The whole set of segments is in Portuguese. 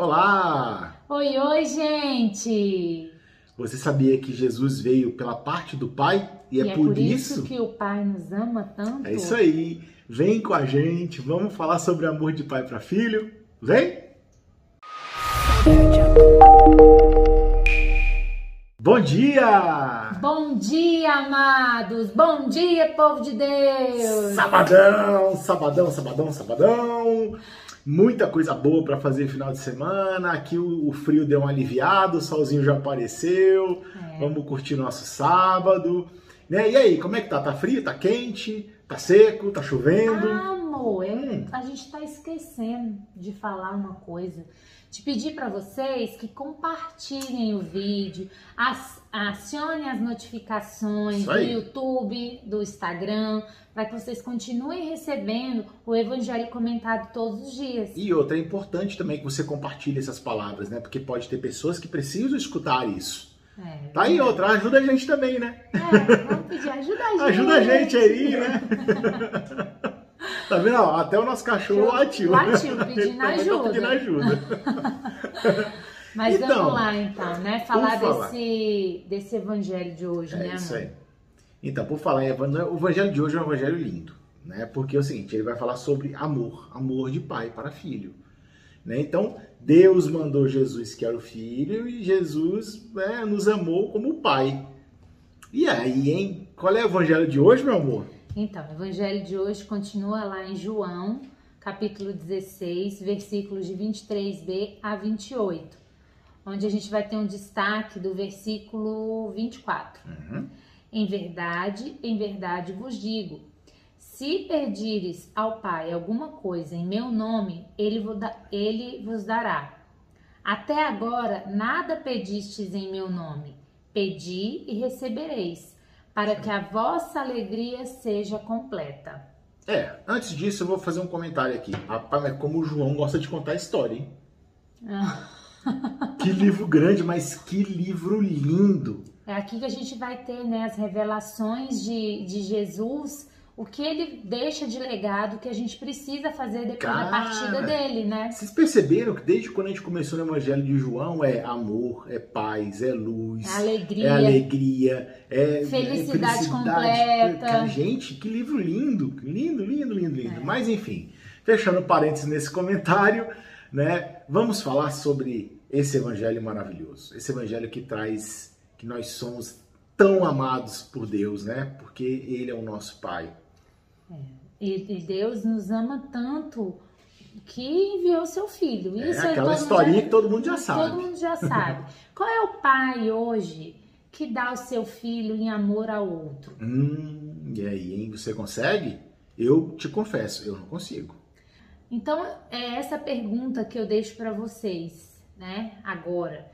Olá! Oi, oi, gente! Você sabia que Jesus veio pela parte do Pai e, E é, por, isso? que o Pai nos ama tanto. É isso aí. Vem com a gente, vamos falar sobre amor de pai para filho. Vem! Bom dia! Bom dia, amados! Bom dia, povo de Deus! Sabadão, sabadão, sabadão, sabadão. Muita coisa boa para fazer final de semana. Aqui o, o frio deu um aliviado, o solzinho já apareceu. É. Vamos curtir nosso sábado. Né? E aí, como é que tá? Tá frio? Tá quente? Tá seco? Tá chovendo? Ah, amor, eu- Hum. a gente tá esquecendo de falar uma coisa. De pedir para vocês que compartilhem o vídeo, as, acionem as notificações do. YouTube, do Instagram, para que vocês continuem recebendo o Evangelho comentado todos os dias. E outra, é importante também que você compartilhe essas palavras, né? Porque pode ter pessoas que precisam escutar isso. É, Tá aí outra, ajuda a gente também, né? É, vamos pedir ajuda a gente. Ajuda a gente aí, né? Tá vendo? Até o nosso cachorro latiu. Latiu, pedindo também tá ajuda. pedindo ajuda. Mas Então, vamos lá então, né? Falar, falar. Desse, desse evangelho de hoje, É né, isso amor? aí. Então, por falar em evangelho, o evangelho de hoje é um evangelho lindo, né? Porque é o seguinte, ele vai falar sobre amor, amor de pai para filho. Né? Então, Deus mandou Jesus, que era o filho, e Jesus né, nos amou como pai. E aí, hein? Qual é o evangelho de hoje, meu amor? Então, o evangelho de hoje continua lá em João, capítulo 16, versículos de 23b a 28, onde a gente vai ter um destaque do versículo 24. Uhum. Em verdade, em verdade vos digo: se pedires ao Pai alguma coisa em meu nome, ele, ele vos dará. Até agora nada pedistes em meu nome. Pedi e recebereis, para que a vossa alegria seja completa. É, antes disso eu vou fazer um comentário aqui. Rapaz, mas como o João gosta de contar história, hein? Que livro grande, mas que livro lindo. É aqui que a gente vai ter né, as revelações de, de Jesus, o que ele deixa de legado que a gente precisa fazer depois Cara, da partida dele, né? Vocês perceberam que desde quando a gente começou no Evangelho de João é amor, é paz, é luz, É alegria. é alegria, é Felicidade é completa. Cara, gente, que livro lindo, lindo, lindo, lindo, É. lindo. Mas enfim, fechando parênteses nesse comentário, né? Vamos falar sobre esse Evangelho maravilhoso, esse Evangelho que traz que nós somos tão amados por Deus, né? Porque Ele é o nosso Pai. E, e Deus nos ama tanto que enviou seu filho. É Isso aí aquela historinha já- que todo mundo já sabe. Todo mundo já sabe. Qual é o pai hoje que dá o seu filho em amor ao outro? Hum, e aí, hein? Você consegue? Eu te confesso, eu não consigo. Então, é essa pergunta que eu deixo para vocês, né? Agora.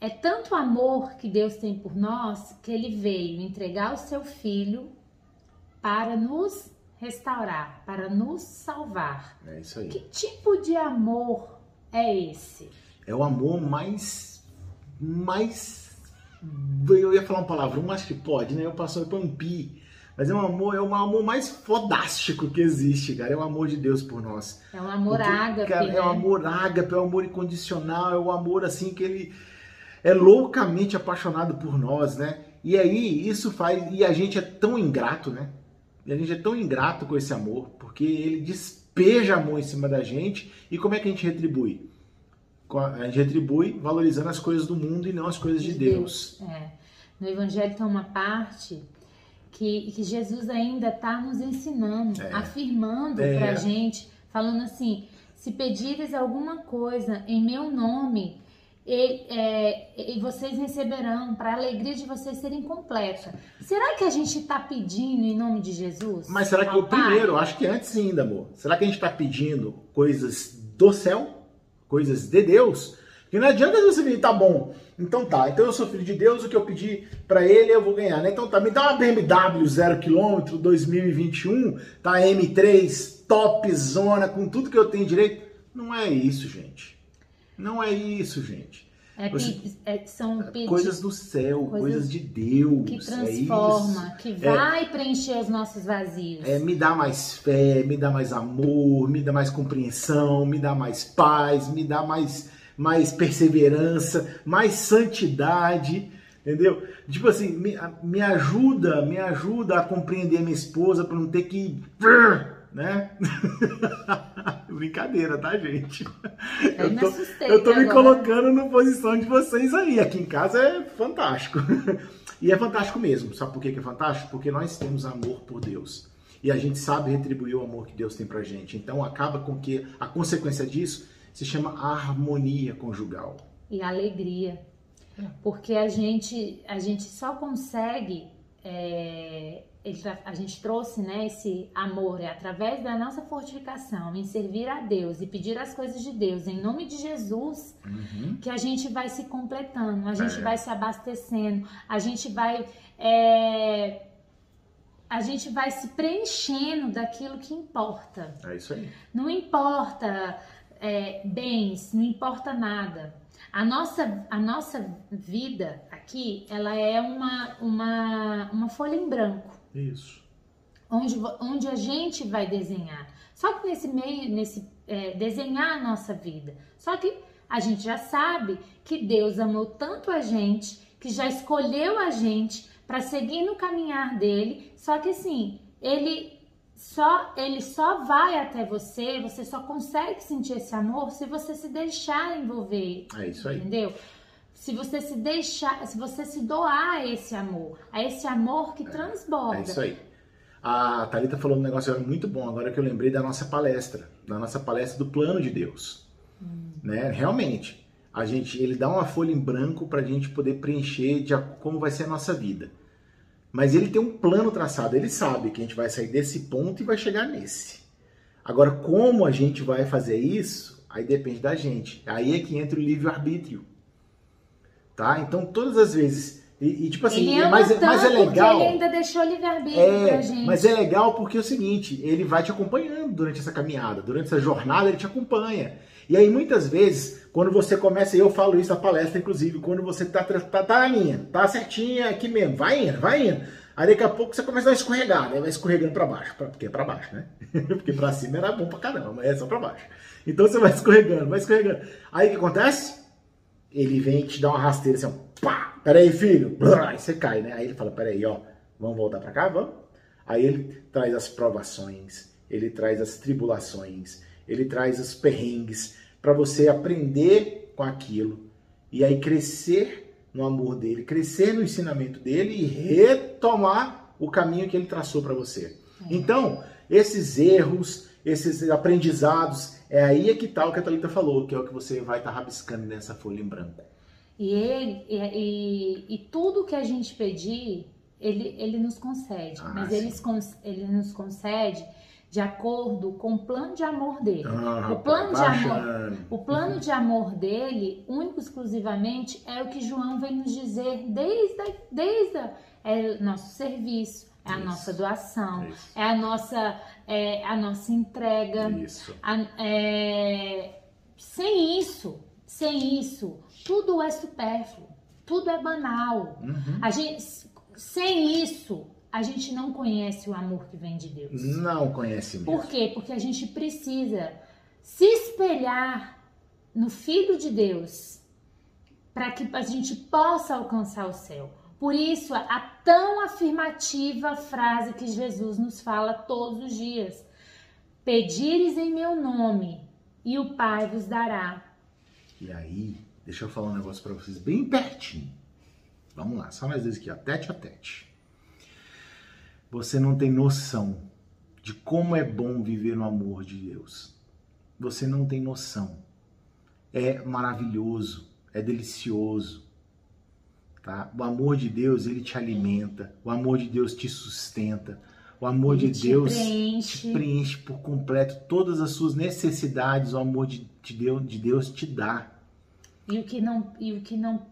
É tanto amor que Deus tem por nós que ele veio entregar o seu filho para nos restaurar, para nos salvar. É isso aí. Que tipo de amor é esse? É o amor mais. mais. Eu ia falar um palavrão, mas que pode, né? Eu passo por um pi. Mas é um amor, é o amor mais fodástico que existe, cara. É o amor de Deus por nós. É um amor Porque, ágape, cara, né? É o amor ágape, é o amor incondicional, é o amor assim que ele é loucamente apaixonado por nós, né? E aí isso faz. E a gente é tão ingrato, né? E a gente é tão ingrato com esse amor, porque ele despeja amor em cima da gente. E como é que a gente retribui? A a gente retribui valorizando as coisas do mundo e não as coisas de, Deus. É. No Evangelho tem uma parte que, que Jesus ainda está nos ensinando, É. afirmando É. pra gente, falando assim: se pedires alguma coisa em meu nome, e, é, e vocês receberão, para a alegria de vocês serem completa. Será que a gente está pedindo em nome de Jesus? Mas será que o primeiro, acho que antes ainda, amor. Será que a gente está pedindo coisas do céu? Coisas de Deus? Porque não adianta você vir, tá bom. Então tá, então eu sou filho de Deus, o que eu pedi pra ele eu vou ganhar, né? Então tá, me dá uma BMW 0km 2021, tá M3, top zona, com tudo que eu tenho direito. Não é isso, gente. Não é isso, gente. É, Você- é- são pedidos Coisas do céu, coisas, coisas de Deus. que é transforma, isso. que vai preencher os nossos vazios. É, me dá mais fé, me dá mais amor, me dá mais compreensão, me dá mais paz, me dá mais, mais perseverança, mais santidade, entendeu? Tipo assim, me, me ajuda, me ajuda a compreender minha esposa para não ter que, né? Brincadeira, tá, gente? Eu Eu me tô, assustei eu tô me colocando na posição de vocês aí. Aqui em casa é fantástico. E é fantástico mesmo. Sabe por que que é fantástico? Porque nós temos amor por Deus. E a gente sabe retribuir o amor que Deus tem pra gente. Então acaba com que a consequência disso se chama harmonia conjugal. e alegria. É. Porque a gente, a gente só consegue, é, ele a gente trouxe né, esse amor é através da nossa fortificação em servir a Deus e pedir as coisas de Deus em nome de Jesus, Uhum. que a gente vai se completando, a gente É. vai se abastecendo, a gente vai. é, a gente vai se preenchendo daquilo que importa. É isso aí. Não importa é, bens, não importa nada. A nossa, a nossa vida aqui, ela é uma, uma, uma folha em branco, Isso. onde, onde a gente vai desenhar. Só que nesse meio, nesse é, desenhar a nossa vida. Só que a gente já sabe que Deus amou tanto a gente, que já escolheu a gente para seguir no caminhar dele. Só que assim, ele só ele só vai até você, você só consegue sentir esse amor se você se deixar envolver, É isso aí. entendeu? Se você se deixar, se você se doar a esse amor, a esse amor que transborda. É isso aí. A Thalita falou um negócio muito bom agora que eu lembrei da nossa palestra, da nossa palestra do plano de Deus. Né? Realmente, a gente, ele dá uma folha em branco para a gente poder preencher de como vai ser a nossa vida. Mas ele tem um plano traçado, ele sabe que a gente vai sair desse ponto e vai chegar nesse. Agora, como a gente vai fazer isso, aí depende da gente. Aí é que entra o livre-arbítrio. Tá? Então, todas as vezes. E, e, tipo assim, ele mas, mas é legal. porque ele ainda deixou livre-arbítrio É, pra gente. mas é legal porque é o seguinte, ele vai te acompanhando durante essa caminhada, durante essa jornada ele te acompanha. E aí muitas vezes, quando você começa, e eu falo isso na palestra inclusive, quando você tá, tá, tá linha, tá certinha aqui mesmo, vai indo, vai indo. Aí daqui a pouco você começa a dar uma escorregada, aí vai escorregando pra baixo, pra- porque é pra baixo, né? porque pra cima era bom pra caramba, mas é só pra baixo. Então você vai escorregando, vai escorregando. Aí o que acontece? Ele vem te dar uma rasteira assim, ó, pá, peraí, filho, Blá, aí você cai, né? Aí ele fala, peraí, ó, vamos voltar pra cá, vamos? Aí ele traz as provações, ele traz as tribulações, ele traz os perrengues para você aprender com aquilo e aí crescer no amor dele, crescer no ensinamento dele e retomar o caminho que ele traçou para você. Então, esses erros, esses aprendizados, é aí é que tá o que a Thalita falou, que é o que você vai estar rabiscando nessa folha em branco. E ele e, e- e tudo que a gente pedir, ele, ele nos concede. Ah, mas ele, ele nos concede de acordo com o plano de amor dele. Ah, o plano de amor. O plano de amor dele, único e exclusivamente, é o que João vem nos dizer desde, desde é o nosso serviço, é a Isso. nossa doação, Isso. é a nossa, é a nossa entrega. Isso. A- é, sem isso, sem isso, tudo é supérfluo, tudo é banal. Uhum. A gente, sem isso, a gente não conhece o amor que vem de Deus. Não conhece mesmo. Por quê? Porque a gente precisa se espelhar no Filho de Deus para que a gente possa alcançar o céu. Por isso, a tão afirmativa frase que Jesus nos fala todos os dias: Pedires em meu nome, e o Pai vos dará. E aí, deixa eu falar um negócio pra vocês bem pertinho. Vamos lá, só nós dois aqui, ó, tete a tete. Você não tem noção de como é bom viver no amor de Deus. Você não tem noção. É maravilhoso, é delicioso. Tá? O amor de Deus, ele te alimenta. O amor de Deus te sustenta. O amor Ele de te Deus preenche. te preenche por completo todas as suas necessidades. O amor de, de Deus, de Deus te dá. E o que não, e o que não,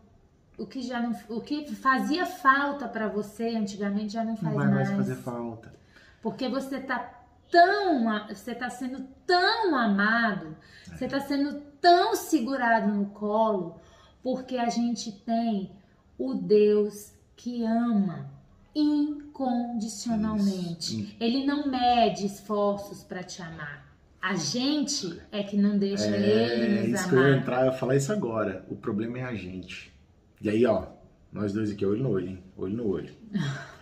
o que já não, o que fazia falta para você antigamente já não Não faz vai mais mais. fazer falta. Porque você tá tão, você tá sendo tão amado, você tá sendo tão segurado no colo Porque a gente tem o Deus que ama incondicionalmente. Isso. Ele não mede esforços para te amar. A gente é que não deixa É ele nos isso que eu ia amar. entrar, eu ia falar isso agora. O problema é a gente. E aí, ó, nós dois aqui, olho no olho, hein? Olho no olho.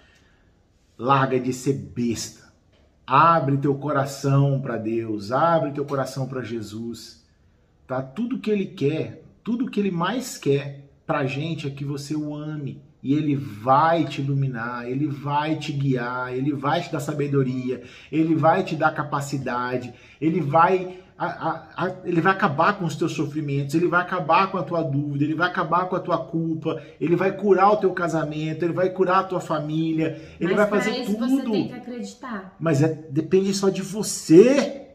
Larga de ser besta. Abre teu coração para Deus, abre teu coração para Jesus. Tá? Tudo que ele quer, tudo que ele mais quer pra gente é que você o ame. E ele vai te iluminar, ele vai te guiar, ele vai te dar sabedoria, ele vai te dar capacidade, ele vai a- a- a- ele vai acabar com os teus sofrimentos, ele vai acabar com a tua dúvida, ele vai acabar com a tua culpa, ele vai curar o teu casamento, ele vai curar a tua família, ele Mas vai fazer isso tudo. você tem que acreditar. Mas é, depende só de você.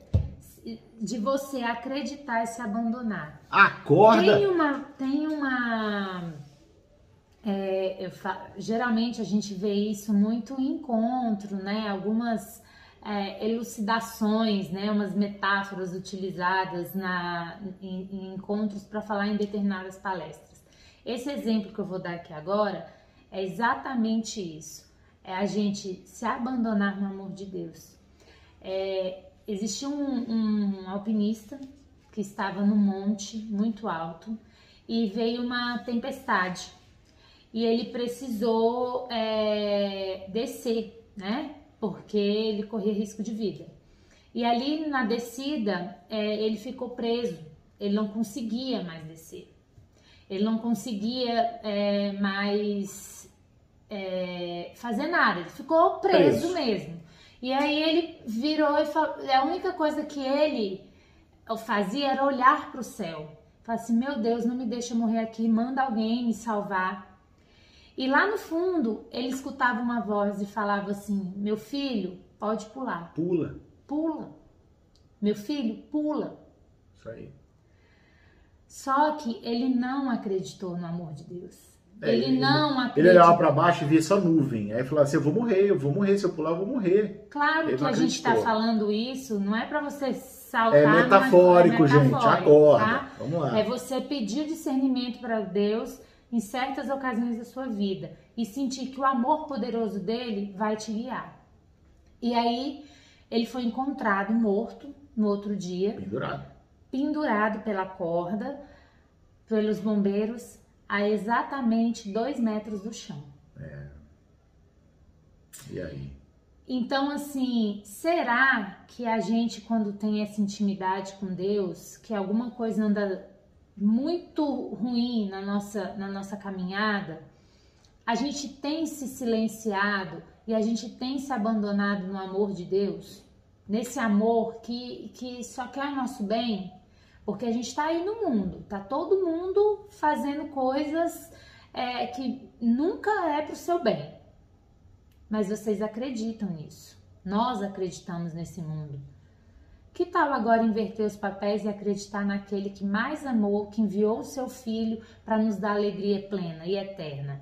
De você acreditar e se abandonar. Acorda. Tem uma. Tem uma é, fa- geralmente a gente vê isso muito em encontro, né? Algumas é, elucidações, né? Umas metáforas utilizadas na, em, em encontros para falar em determinadas palestras. Esse exemplo que eu vou dar aqui agora é exatamente isso. É a gente se abandonar no amor de Deus. É, existia um, um alpinista que estava no monte muito alto e veio uma tempestade e ele precisou é, descer, né? Porque ele corria risco de vida. E ali na descida é, ele ficou preso, ele não conseguia mais descer, ele não conseguia é, mais é, fazer nada, ele ficou preso, Preso. mesmo. E aí ele virou e falou, a única coisa que ele fazia era olhar para o céu. Falar assim, meu Deus, não me deixa morrer aqui, manda alguém me salvar. E lá no fundo, ele escutava uma voz e falava assim: Meu filho, pode pular. Pula. Pula. Meu filho, pula. Isso aí. Só que ele não acreditou no amor de Deus. É, ele, ele- não Ele acreditou. olhava pra baixo e via só nuvem. Aí falava assim: eu vou morrer, eu vou morrer. Se eu pular, eu vou morrer. Claro Ele que a gente está falando isso, não é para você saltar. É mas metafórico, é gente. metafórico, Acorda. tá? Vamos lá. É você pedir discernimento para Deus em certas ocasiões da sua vida e sentir que o amor poderoso dele vai te guiar. E aí ele foi encontrado morto no outro dia, Pendurado. pendurado pela corda pelos bombeiros a exatamente dois metros do chão. E aí? Então, assim, será que a gente, quando tem essa intimidade com Deus, que alguma coisa anda muito ruim na nossa, na nossa caminhada, a gente tem se silenciado e a gente tem se abandonado no amor de Deus? Nesse amor que, que só quer o nosso bem? Porque a gente está aí no mundo, tá todo mundo fazendo coisas é, que nunca é pro seu bem. Mas vocês acreditam nisso. Nós acreditamos nesse mundo. Que tal agora inverter os papéis e acreditar naquele que mais amou, que enviou o seu filho para nos dar alegria plena e eterna?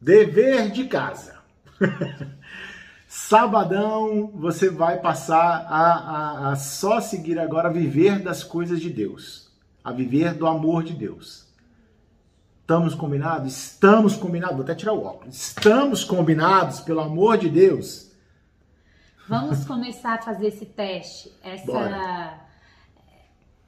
Dever de casa. Sabadão, você vai passar a, a, a só seguir agora a viver das coisas de Deus, a viver do amor de Deus. Estamos combinados? Estamos combinados. Vou até tirar o óculos. Estamos combinados, pelo amor de Deus. Vamos começar a fazer esse teste, essa,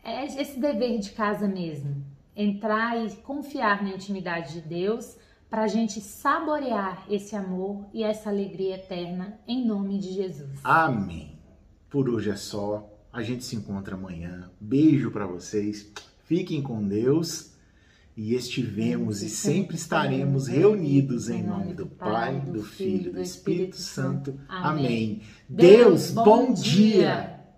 é- esse dever de casa mesmo. Entrar e confiar na intimidade de Deus para a gente saborear esse amor e essa alegria eterna em nome de Jesus. Amém. Por hoje é só. A gente se encontra amanhã. Beijo para vocês. Fiquem com Deus. E estivemos e sempre estaremos reunidos em nome do Pai, do Filho e do Espírito Santo. Amém. Deus, bom dia.